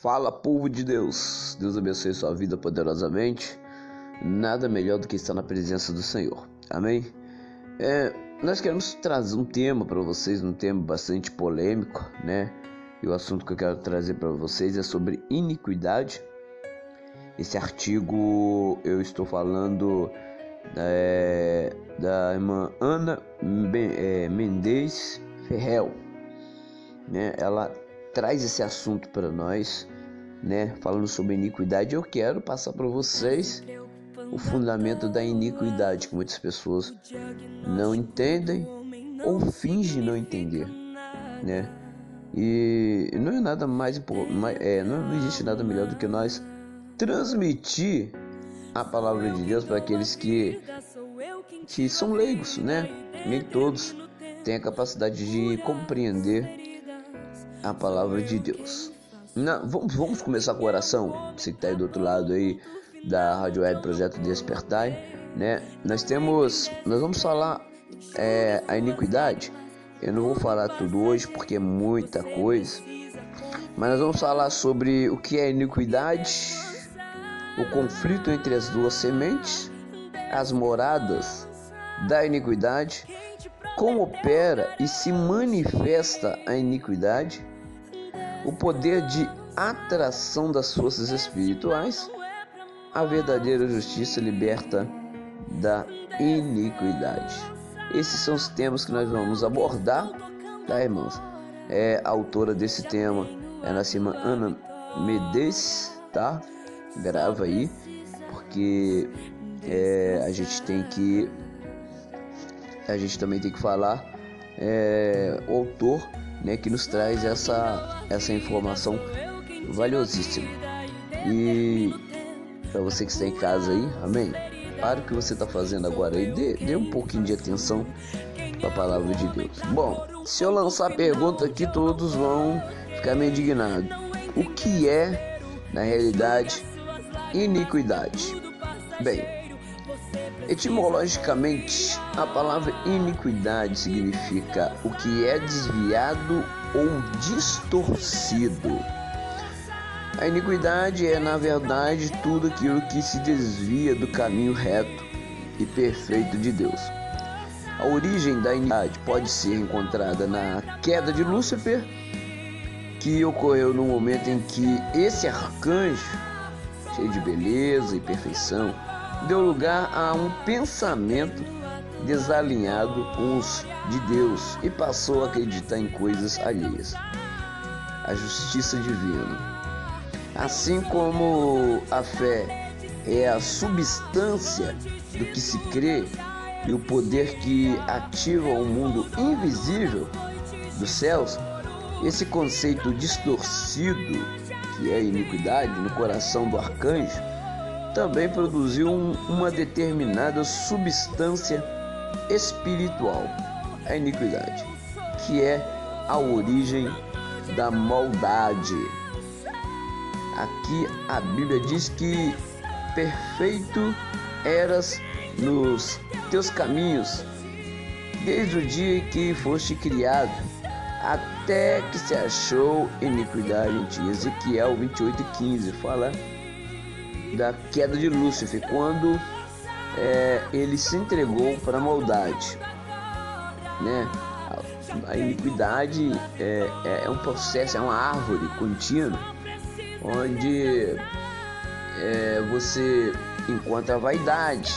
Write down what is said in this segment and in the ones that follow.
Fala, povo de Deus. Deus abençoe sua vida poderosamente. Nada melhor do que estar na presença do Senhor. Amém? É, nós queremos trazer um tema para vocês, um tema bastante polêmico, né? E o assunto que eu quero trazer para vocês é sobre iniquidade. Esse artigo eu estou falando é, da irmã Ana é, Mendes Ferrel. Né? Ela traz esse assunto para nós, né? Falando sobre iniquidade, eu quero passar para vocês o fundamento da iniquidade que muitas pessoas não entendem ou fingem não entender, né? E não é nada mais, é, não existe nada melhor do que nós transmitir a palavra de Deus para aqueles que que são leigos, né? Nem todos têm a capacidade de compreender a palavra de Deus. Na, vamos, vamos começar com oração. Você que está aí do outro lado aí da Rádio Web Projeto Despertai, né? Nós temos, nós vamos falar é, a iniquidade. Eu não vou falar tudo hoje porque é muita coisa, mas nós vamos falar sobre o que é iniquidade, o conflito entre as duas sementes, as moradas da iniquidade, como opera e se manifesta a iniquidade o poder de atração das forças espirituais, a verdadeira justiça liberta da iniquidade. Esses são os temas que nós vamos abordar, tá, irmãos? É a autora desse tema é a nossa Ana Medes, tá? Grava aí, porque é, a gente tem que a gente também tem que falar é, o autor né, que nos traz essa, essa informação valiosíssima. E para você que está em casa aí, amém? Para o que você está fazendo agora aí, dê, dê um pouquinho de atenção para a palavra de Deus. Bom, se eu lançar a pergunta aqui, todos vão ficar meio indignados. O que é, na realidade, iniquidade? Bem, Etimologicamente, a palavra iniquidade significa o que é desviado ou distorcido. A iniquidade é, na verdade, tudo aquilo que se desvia do caminho reto e perfeito de Deus. A origem da iniquidade pode ser encontrada na queda de Lúcifer, que ocorreu no momento em que esse arcanjo, cheio de beleza e perfeição, deu lugar a um pensamento desalinhado com os de Deus e passou a acreditar em coisas alheias. A justiça divina. Assim como a fé é a substância do que se crê e o poder que ativa o mundo invisível dos céus, esse conceito distorcido, que é iniquidade, no coração do arcanjo, também produziu um, uma determinada substância espiritual, a iniquidade, que é a origem da maldade. Aqui a Bíblia diz que perfeito eras nos teus caminhos, desde o dia que foste criado, até que se achou iniquidade em ti. Ezequiel 28 e 15 fala da queda de Lúcifer, quando é, ele se entregou para a maldade. Né? A, a iniquidade é, é, é, um processo, é uma árvore contínua, onde é, você encontra a vaidade,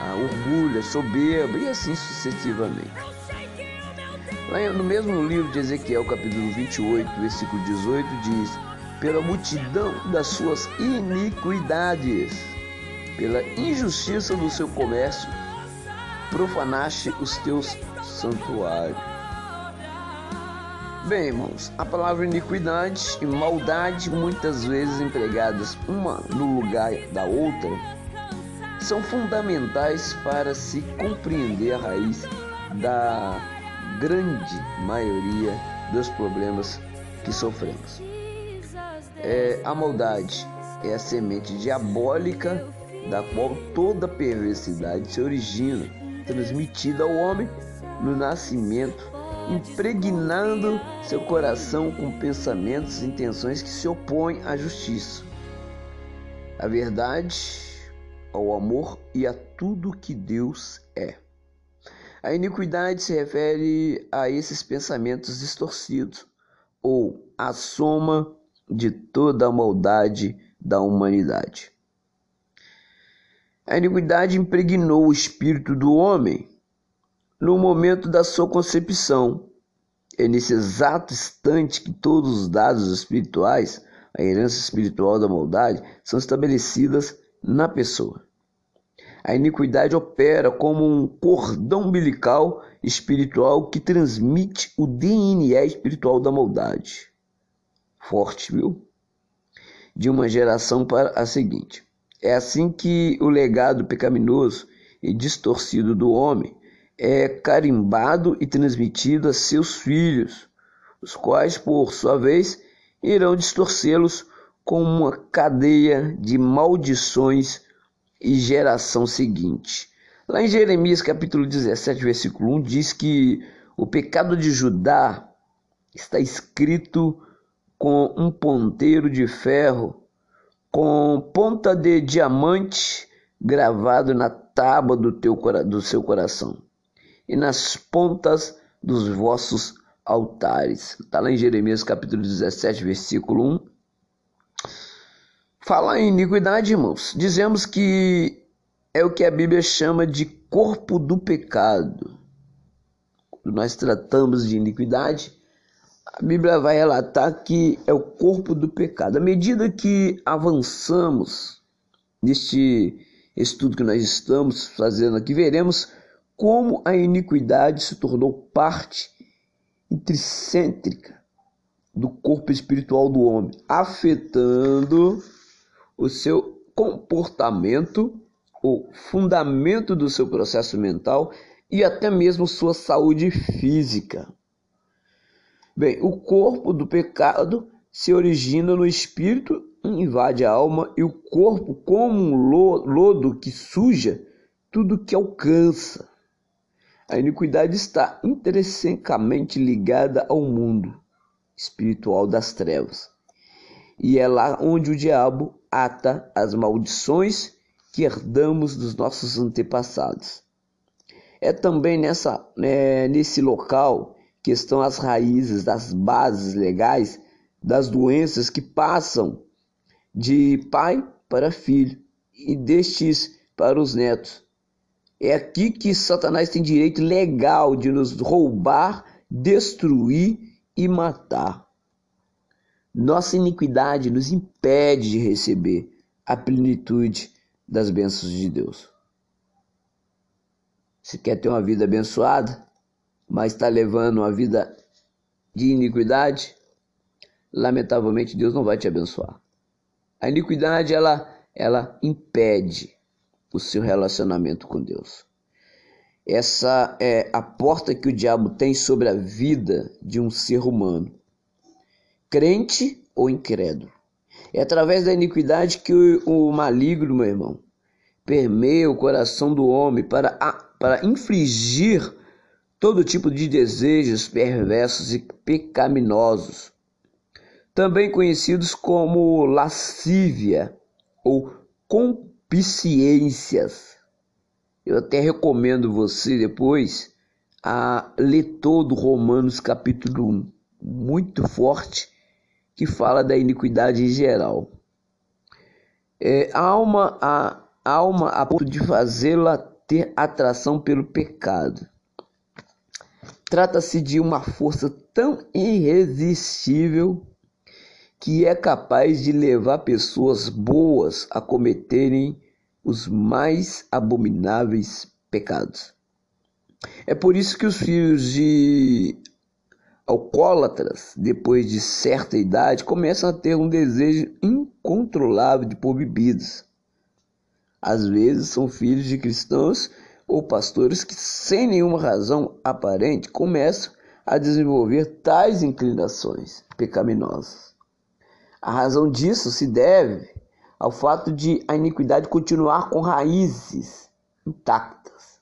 a orgulho, a soberba e assim sucessivamente. Lá no mesmo livro de Ezequiel, capítulo 28, versículo 18, diz: pela multidão das suas iniquidades, pela injustiça do seu comércio, profanaste os teus santuários. Bem, irmãos, a palavra iniquidade e maldade, muitas vezes empregadas uma no lugar da outra, são fundamentais para se compreender a raiz da grande maioria dos problemas que sofremos. É, a maldade é a semente diabólica da qual toda perversidade se origina, transmitida ao homem no nascimento impregnando seu coração com pensamentos e intenções que se opõem à justiça, à verdade, ao amor e a tudo que Deus é. A iniquidade se refere a esses pensamentos distorcidos ou a soma de toda a maldade da humanidade. A iniquidade impregnou o espírito do homem no momento da sua concepção. É nesse exato instante que todos os dados espirituais, a herança espiritual da maldade, são estabelecidas na pessoa. A iniquidade opera como um cordão umbilical espiritual que transmite o DNA espiritual da maldade. Forte, viu? De uma geração para a seguinte. É assim que o legado pecaminoso e distorcido do homem é carimbado e transmitido a seus filhos, os quais, por sua vez, irão distorcê-los com uma cadeia de maldições e geração seguinte. Lá em Jeremias capítulo 17, versículo 1, diz que o pecado de Judá está escrito com um ponteiro de ferro com ponta de diamante gravado na tábua do, teu, do seu coração e nas pontas dos vossos altares. Está lá em Jeremias capítulo 17, versículo 1. Falar em iniquidade, irmãos, dizemos que é o que a Bíblia chama de corpo do pecado. Quando nós tratamos de iniquidade, a Bíblia vai relatar que é o corpo do pecado. À medida que avançamos neste estudo que nós estamos fazendo aqui, veremos como a iniquidade se tornou parte intricêntrica do corpo espiritual do homem, afetando o seu comportamento, o fundamento do seu processo mental e até mesmo sua saúde física. Bem, o corpo do pecado se origina no espírito, invade a alma e o corpo, como um lodo que suja tudo que alcança. A iniquidade está intrinsecamente ligada ao mundo espiritual das trevas. E é lá onde o diabo ata as maldições que herdamos dos nossos antepassados. É também nessa, né, nesse local que estão as raízes das bases legais das doenças que passam de pai para filho e destes para os netos. É aqui que Satanás tem direito legal de nos roubar, destruir e matar. Nossa iniquidade nos impede de receber a plenitude das bênçãos de Deus. Se quer ter uma vida abençoada? Mas está levando uma vida de iniquidade, lamentavelmente Deus não vai te abençoar. A iniquidade ela ela impede o seu relacionamento com Deus. Essa é a porta que o diabo tem sobre a vida de um ser humano, crente ou incrédulo. É através da iniquidade que o, o maligno, meu irmão, permeia o coração do homem para, para infligir todo tipo de desejos perversos e pecaminosos, também conhecidos como lascívia ou compiciências. Eu até recomendo você depois a ler todo Romanos capítulo 1, muito forte, que fala da iniquidade em geral. É, alma a alma a ponto de fazê-la ter atração pelo pecado Trata-se de uma força tão irresistível que é capaz de levar pessoas boas a cometerem os mais abomináveis pecados. É por isso que os filhos de alcoólatras, depois de certa idade, começam a ter um desejo incontrolável de pôr bebidas. Às vezes são filhos de cristãos ou pastores que, sem nenhuma razão aparente, começam a desenvolver tais inclinações pecaminosas. A razão disso se deve ao fato de a iniquidade continuar com raízes intactas.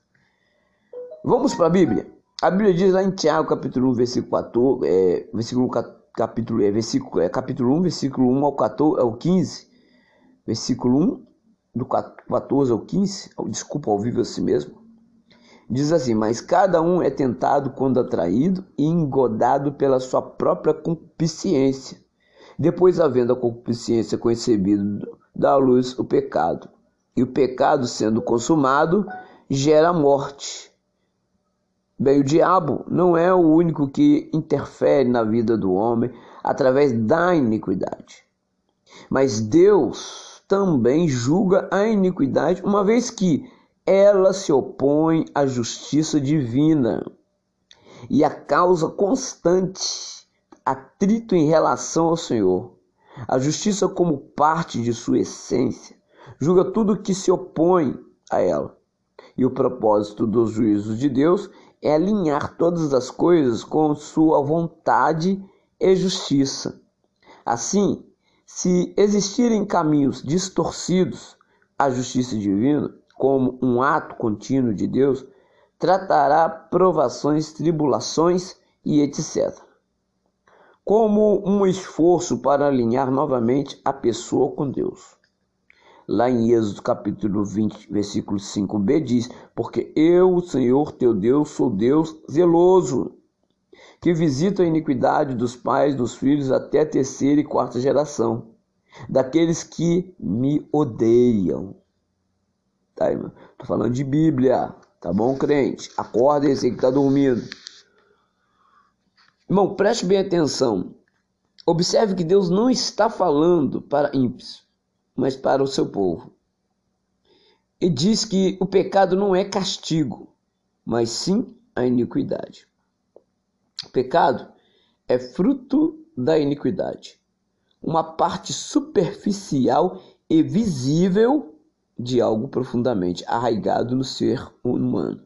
Vamos para a Bíblia. A Bíblia diz lá em Tiago, capítulo 1, versículo 14, é, versículo, capítulo, é, versículo, é, capítulo 1, versículo 1 ao, 14, ao 15, versículo 1, do 14 ao 15, desculpa, ao vivo assim mesmo, diz assim: Mas cada um é tentado quando atraído e engodado pela sua própria concupiscência. Depois, havendo a concupiscência concebido, dá à luz o pecado. E o pecado, sendo consumado, gera morte. Bem, o diabo não é o único que interfere na vida do homem através da iniquidade. Mas Deus também julga a iniquidade, uma vez que ela se opõe à justiça divina. E a causa constante, atrito em relação ao Senhor. A justiça, como parte de sua essência, julga tudo que se opõe a ela. E o propósito dos juízos de Deus é alinhar todas as coisas com sua vontade e justiça. Assim, se existirem caminhos distorcidos à justiça divina, como um ato contínuo de Deus, tratará provações, tribulações e etc. Como um esforço para alinhar novamente a pessoa com Deus lá em Êxodo capítulo 20, versículo 5b diz: Porque eu, o Senhor teu Deus, sou Deus zeloso, que visita a iniquidade dos pais dos filhos até a terceira e quarta geração, daqueles que me odeiam. Tá, irmão? Tô falando de Bíblia, tá bom, crente? Acorda esse que tá dormindo. Irmão, preste bem atenção. Observe que Deus não está falando para ímpios mas para o seu povo. E diz que o pecado não é castigo, mas sim a iniquidade. O pecado é fruto da iniquidade, uma parte superficial e visível de algo profundamente arraigado no ser humano.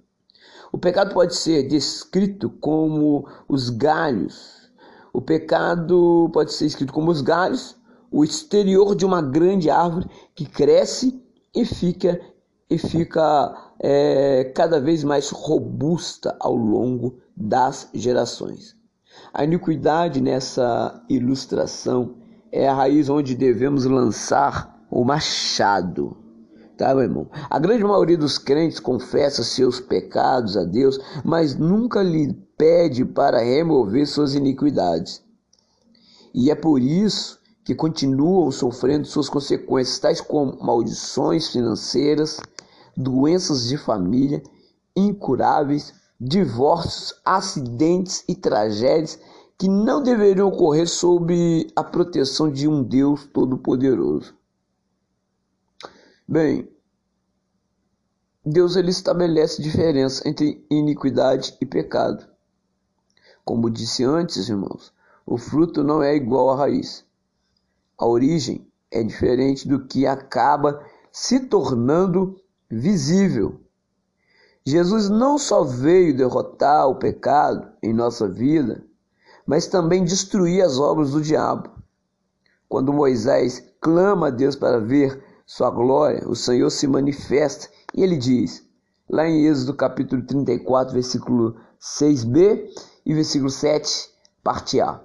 O pecado pode ser descrito como os galhos. O pecado pode ser escrito como os galhos o exterior de uma grande árvore que cresce e fica e fica é, cada vez mais robusta ao longo das gerações. A iniquidade nessa ilustração é a raiz onde devemos lançar o machado. Tá, meu irmão? A grande maioria dos crentes confessa seus pecados a Deus, mas nunca lhe pede para remover suas iniquidades. E é por isso que continuam sofrendo suas consequências, tais como maldições financeiras, doenças de família incuráveis, divórcios, acidentes e tragédias que não deveriam ocorrer sob a proteção de um Deus Todo-Poderoso. Bem, Deus ele estabelece diferença entre iniquidade e pecado. Como disse antes, irmãos, o fruto não é igual à raiz. A origem é diferente do que acaba se tornando visível. Jesus não só veio derrotar o pecado em nossa vida, mas também destruir as obras do diabo. Quando Moisés clama a Deus para ver sua glória, o Senhor se manifesta e ele diz, lá em Êxodo capítulo 34, versículo 6b e versículo 7, parte A.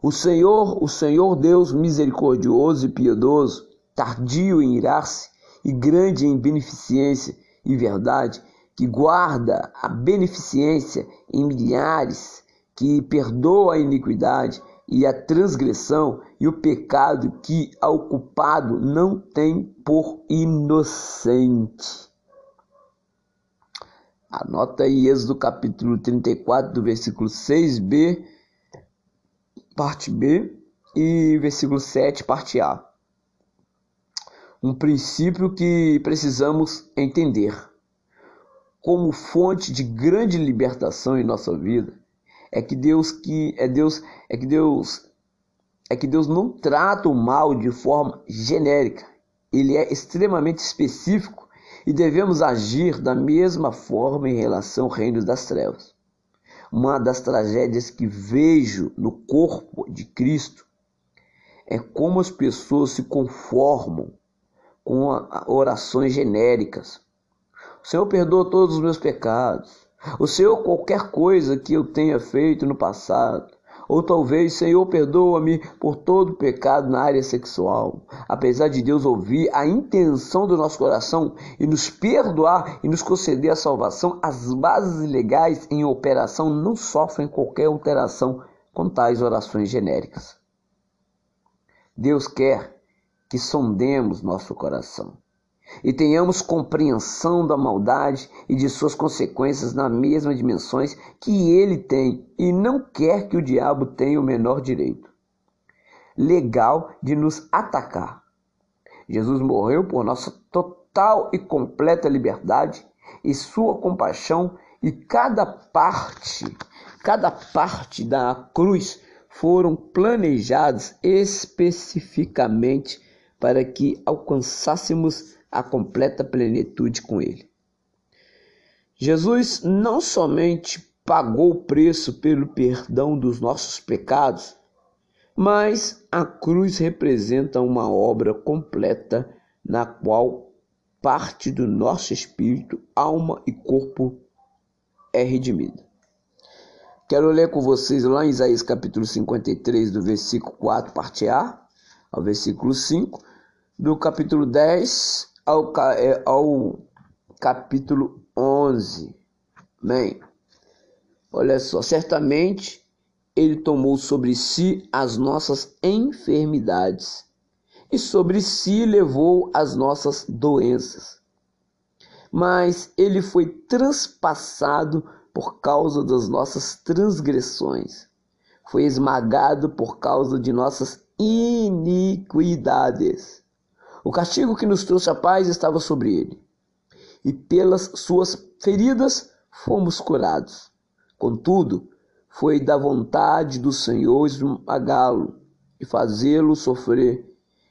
O Senhor, o Senhor Deus misericordioso e piedoso, tardio em irar-se e grande em beneficência e verdade, que guarda a beneficência em milhares, que perdoa a iniquidade e a transgressão e o pecado que ao culpado não tem por inocente. Anota aí Êxodo capítulo 34, do versículo 6b parte B, e versículo 7, parte A. Um princípio que precisamos entender. Como fonte de grande libertação em nossa vida, é que Deus que é Deus é que Deus é que Deus não trata o mal de forma genérica. Ele é extremamente específico e devemos agir da mesma forma em relação ao reino das trevas. Uma das tragédias que vejo no corpo de Cristo é como as pessoas se conformam com orações genéricas. Senhor perdoa todos os meus pecados. O Senhor, qualquer coisa que eu tenha feito no passado, ou talvez, Senhor, perdoa-me por todo pecado na área sexual. Apesar de Deus ouvir a intenção do nosso coração e nos perdoar e nos conceder a salvação, as bases legais em operação não sofrem qualquer alteração com tais orações genéricas. Deus quer que sondemos nosso coração e tenhamos compreensão da maldade e de suas consequências nas mesmas dimensões que ele tem e não quer que o diabo tenha o menor direito legal de nos atacar. Jesus morreu por nossa total e completa liberdade e sua compaixão e cada parte, cada parte da cruz foram planejados especificamente para que alcançássemos a completa plenitude com Ele. Jesus não somente pagou o preço pelo perdão dos nossos pecados, mas a cruz representa uma obra completa na qual parte do nosso espírito, alma e corpo é redimida. Quero ler com vocês lá em Isaías capítulo 53, do versículo 4, parte A, ao versículo 5, do capítulo 10 ao, é, ao capítulo 11. Bem, olha só, certamente ele tomou sobre si as nossas enfermidades e sobre si levou as nossas doenças. Mas ele foi transpassado por causa das nossas transgressões, foi esmagado por causa de nossas iniquidades. O castigo que nos trouxe a paz estava sobre ele, e pelas suas feridas fomos curados. Contudo, foi da vontade do Senhor esmagá-lo e fazê-lo sofrer.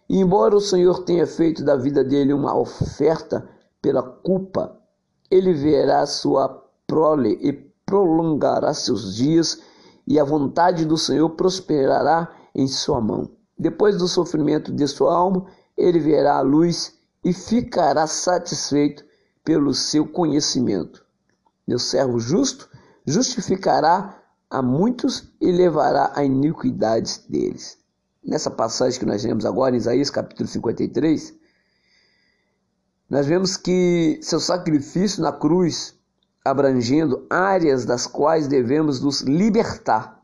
E embora o Senhor tenha feito da vida dele uma oferta pela culpa, ele verá sua prole e prolongará seus dias, e a vontade do Senhor prosperará em sua mão. Depois do sofrimento de sua alma, ele verá a luz e ficará satisfeito pelo seu conhecimento. Meu servo justo justificará a muitos e levará a iniquidades deles. Nessa passagem que nós lemos agora, em Isaías capítulo 53, nós vemos que seu sacrifício na cruz, abrangendo áreas das quais devemos nos libertar,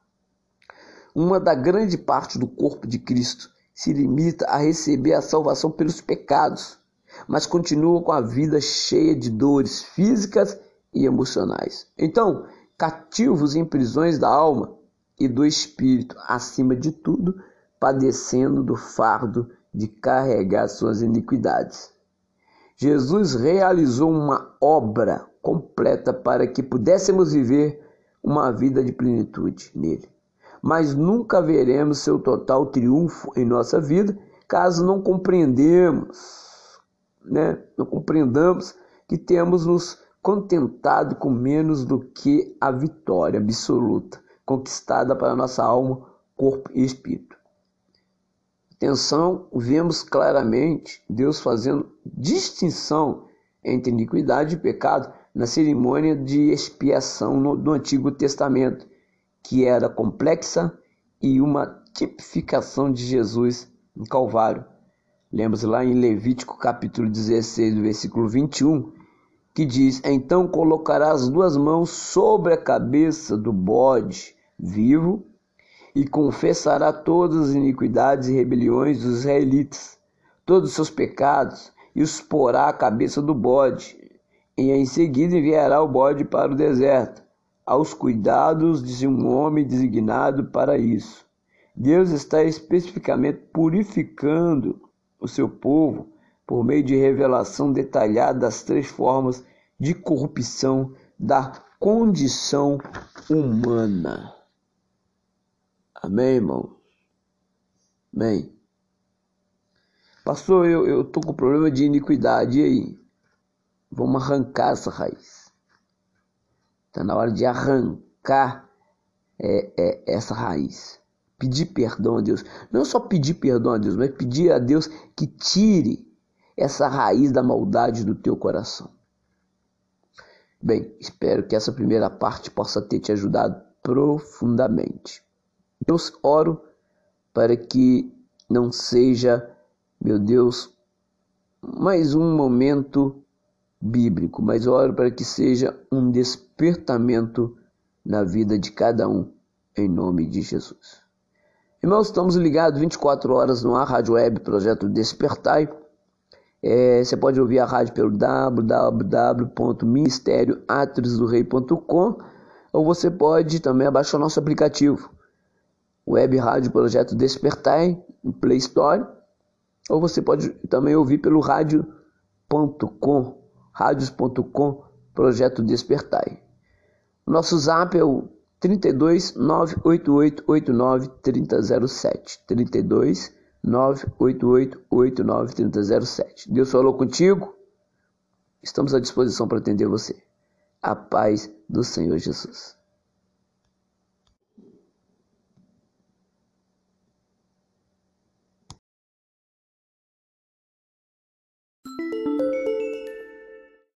uma da grande parte do corpo de Cristo se limita a receber a salvação pelos pecados, mas continua com a vida cheia de dores físicas e emocionais. Então, cativos em prisões da alma e do espírito, acima de tudo, padecendo do fardo de carregar suas iniquidades. Jesus realizou uma obra completa para que pudéssemos viver uma vida de plenitude nele mas nunca veremos seu total triunfo em nossa vida caso não compreendemos, né? Não compreendamos que temos nos contentado com menos do que a vitória absoluta conquistada para nossa alma, corpo e espírito. Atenção, vemos claramente Deus fazendo distinção entre iniquidade e pecado na cerimônia de expiação no, do Antigo Testamento que era complexa e uma tipificação de Jesus em Calvário. Lemos lá em Levítico capítulo 16, versículo 21, que diz: Então colocará as duas mãos sobre a cabeça do bode vivo e confessará todas as iniquidades e rebeliões dos israelitas, todos os seus pecados, e os porá à cabeça do bode. E em seguida enviará o bode para o deserto aos cuidados de um homem designado para isso. Deus está especificamente purificando o seu povo por meio de revelação detalhada das três formas de corrupção da condição humana. Amém, irmão? Amém. Pastor, eu estou com problema de iniquidade, e aí? Vamos arrancar essa raiz. Está na hora de arrancar é, é, essa raiz. Pedir perdão a Deus. Não só pedir perdão a Deus, mas pedir a Deus que tire essa raiz da maldade do teu coração. Bem, espero que essa primeira parte possa ter te ajudado profundamente. Deus, oro para que não seja, meu Deus, mais um momento bíblico, mas oro para que seja um despertamento na vida de cada um, em nome de Jesus. Irmãos, estamos ligados 24 horas no ar, Rádio Web, Projeto Despertai. É, você pode ouvir a rádio pelo www.ministérioatresdorei.com ou você pode também abaixar nosso aplicativo, Web Rádio Projeto Despertai, no Play Store, ou você pode também ouvir pelo rádio.com, radios.com, Projeto Despertai. Nosso zap é o 32 988 89 3007. 32 988 89 3007. Deus falou contigo? Estamos à disposição para atender você. A paz do Senhor Jesus.